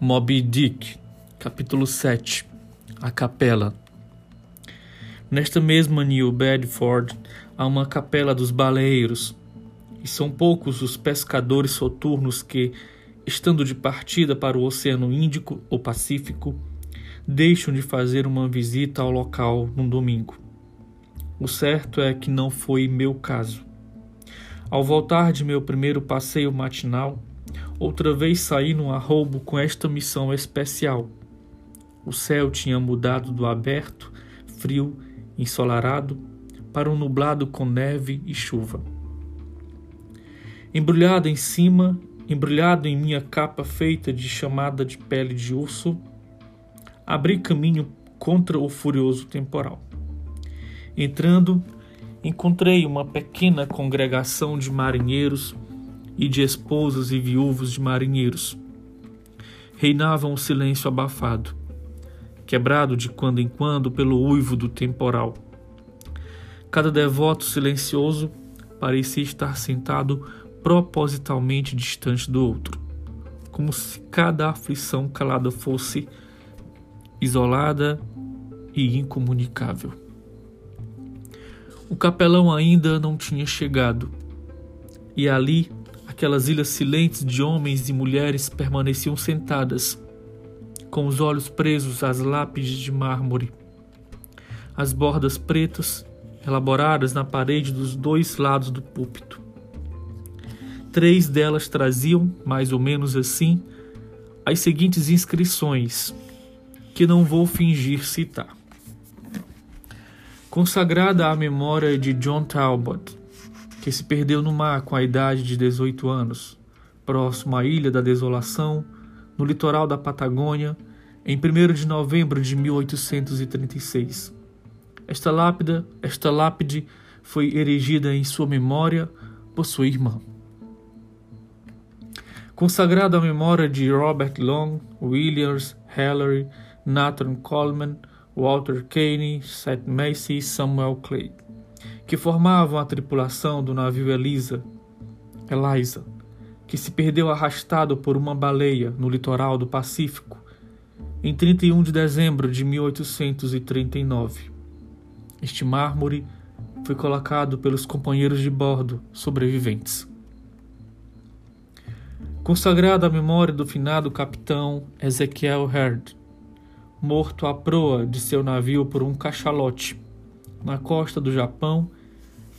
Moby Dick, capítulo 7 A Capela Nesta mesma New Bedford há uma capela dos baleeiros, e são poucos os pescadores soturnos que, estando de partida para o Oceano Índico ou Pacífico, deixam de fazer uma visita ao local num domingo. O certo é que não foi meu caso. Ao voltar de meu primeiro passeio matinal, Outra vez saí num arrobo com esta missão especial. O céu tinha mudado do aberto, frio, ensolarado, para um nublado com neve e chuva. Embrulhado em cima, embrulhado em minha capa feita de chamada de pele de urso, abri caminho contra o furioso temporal. Entrando, encontrei uma pequena congregação de marinheiros e de esposas e viúvos de marinheiros. Reinava um silêncio abafado, quebrado de quando em quando pelo uivo do temporal. Cada devoto silencioso parecia estar sentado propositalmente distante do outro, como se cada aflição calada fosse isolada e incomunicável. O capelão ainda não tinha chegado, e ali Aquelas ilhas silentes de homens e mulheres permaneciam sentadas, com os olhos presos às lápides de mármore. As bordas pretas, elaboradas na parede dos dois lados do púlpito. Três delas traziam, mais ou menos assim, as seguintes inscrições, que não vou fingir citar. Consagrada à memória de John Talbot, que se perdeu no mar com a idade de 18 anos, próximo à Ilha da Desolação, no litoral da Patagônia, em 1 de novembro de 1836. Esta lápide, esta lápide foi erigida em sua memória por sua irmã. Consagrada à memória de Robert Long, Williams, Hillary, Nathan Coleman, Walter Caney, Seth Macy e Samuel Clay que formavam a tripulação do navio Elisa, Eliza, que se perdeu arrastado por uma baleia no litoral do Pacífico em 31 de dezembro de 1839. Este mármore foi colocado pelos companheiros de bordo sobreviventes. Consagrado à memória do finado capitão Ezequiel Herd, morto à proa de seu navio por um cachalote na costa do Japão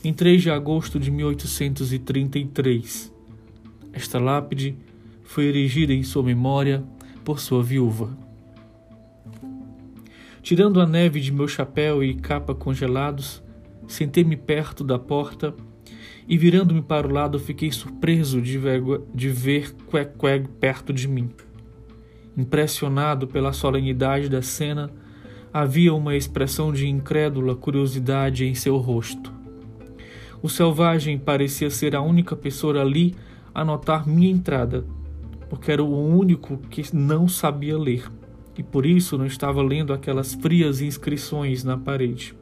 em 3 de agosto de 1833. Esta lápide foi erigida em sua memória por sua viúva. Tirando a neve de meu chapéu e capa congelados, sentei-me perto da porta e, virando-me para o lado, fiquei surpreso de ver, de ver perto de mim. Impressionado pela solenidade da cena, havia uma expressão de incrédula curiosidade em seu rosto. O selvagem parecia ser a única pessoa ali a notar minha entrada, porque era o único que não sabia ler e por isso não estava lendo aquelas frias inscrições na parede.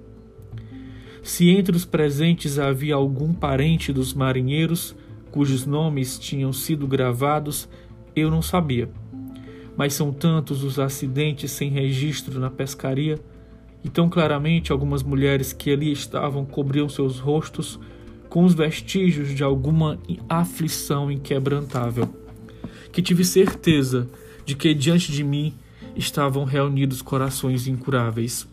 Se entre os presentes havia algum parente dos marinheiros cujos nomes tinham sido gravados, eu não sabia. Mas são tantos os acidentes sem registro na pescaria e tão claramente algumas mulheres que ali estavam cobriam seus rostos com os vestígios de alguma aflição inquebrantável, que tive certeza de que diante de mim estavam reunidos corações incuráveis,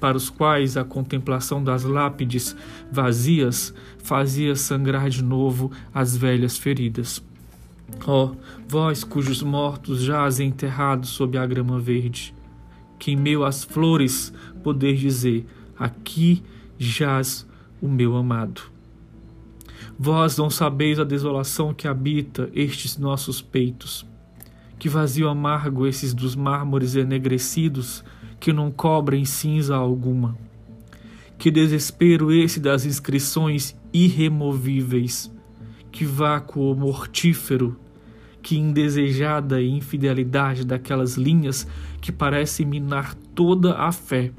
para os quais a contemplação das lápides vazias fazia sangrar de novo as velhas feridas. Ó, oh, vós cujos mortos jazem enterrados sob a grama verde, que em meio às flores poder dizer: aqui jaz o meu amado. Vós não sabeis a desolação que habita estes nossos peitos. Que vazio amargo esses dos mármores enegrecidos que não cobrem cinza alguma. Que desespero esse das inscrições irremovíveis. Que vácuo mortífero que indesejada infidelidade daquelas linhas que parecem minar toda a fé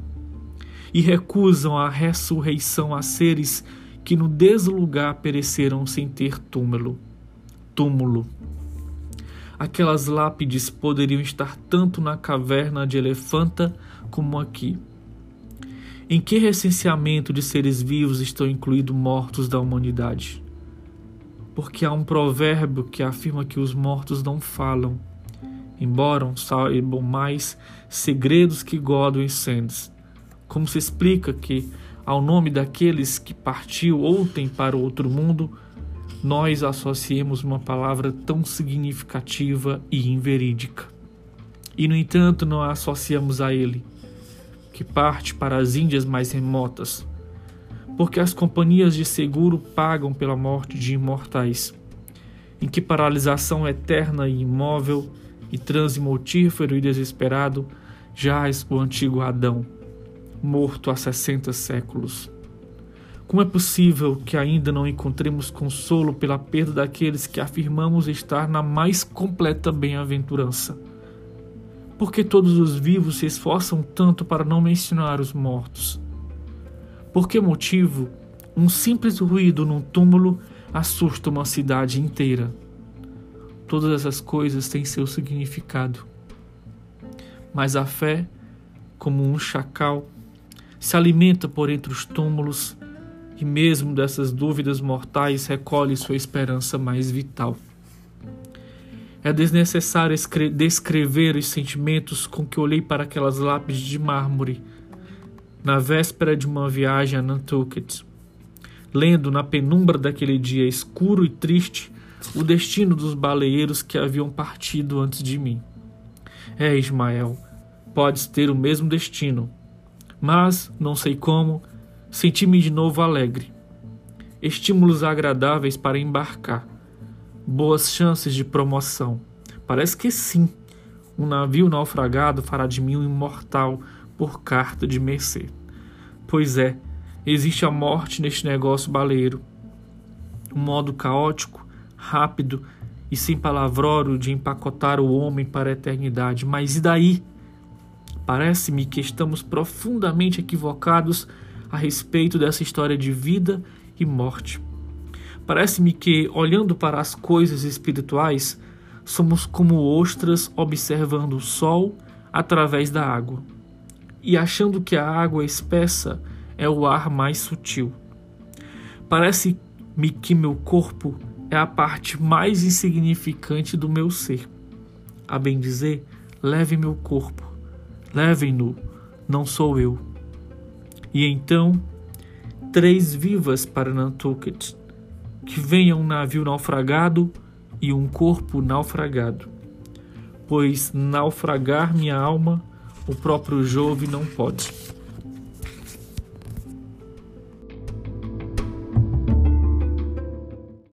e recusam a ressurreição a seres que no deslugar pereceram sem ter túmulo. Túmulo. aquelas lápides poderiam estar tanto na caverna de Elefanta como aqui. Em que recenseamento de seres vivos estão incluídos mortos da humanidade? Porque há um provérbio que afirma que os mortos não falam, embora saibam mais segredos que Godwin Sands. Como se explica que, ao nome daqueles que partiu ontem para o outro mundo, nós associemos uma palavra tão significativa e inverídica. E, no entanto, não a associamos a ele, que parte para as Índias mais remotas, porque as companhias de seguro pagam pela morte de imortais, em que paralisação eterna e imóvel e transe mortífero e desesperado jaz o antigo Adão, morto há sessenta séculos. Como é possível que ainda não encontremos consolo pela perda daqueles que afirmamos estar na mais completa bem-aventurança? Por que todos os vivos se esforçam tanto para não mencionar os mortos? Por que motivo um simples ruído num túmulo assusta uma cidade inteira? Todas essas coisas têm seu significado. Mas a fé, como um chacal, se alimenta por entre os túmulos e mesmo dessas dúvidas mortais recolhe sua esperança mais vital. É desnecessário descrever os sentimentos com que olhei para aquelas lápides de mármore na véspera de uma viagem a Nantucket, lendo na penumbra daquele dia escuro e triste o destino dos baleeiros que haviam partido antes de mim. É, Ismael, podes ter o mesmo destino, mas, não sei como, Senti-me de novo alegre. Estímulos agradáveis para embarcar. Boas chances de promoção. Parece que sim. Um navio naufragado fará de mim um imortal por carta de mercê. Pois é, existe a morte neste negócio baleiro. Um modo caótico, rápido e sem palavrório de empacotar o homem para a eternidade. Mas e daí? Parece-me que estamos profundamente equivocados a respeito dessa história de vida e morte. Parece-me que, olhando para as coisas espirituais, somos como ostras observando o sol através da água e achando que a água espessa é o ar mais sutil. Parece-me que meu corpo é a parte mais insignificante do meu ser. A bem dizer, leve meu corpo, levem-no, não sou eu. E então, três vivas para Nantucket, que venha um navio naufragado e um corpo naufragado. Pois naufragar minha alma, o próprio Jove não pode.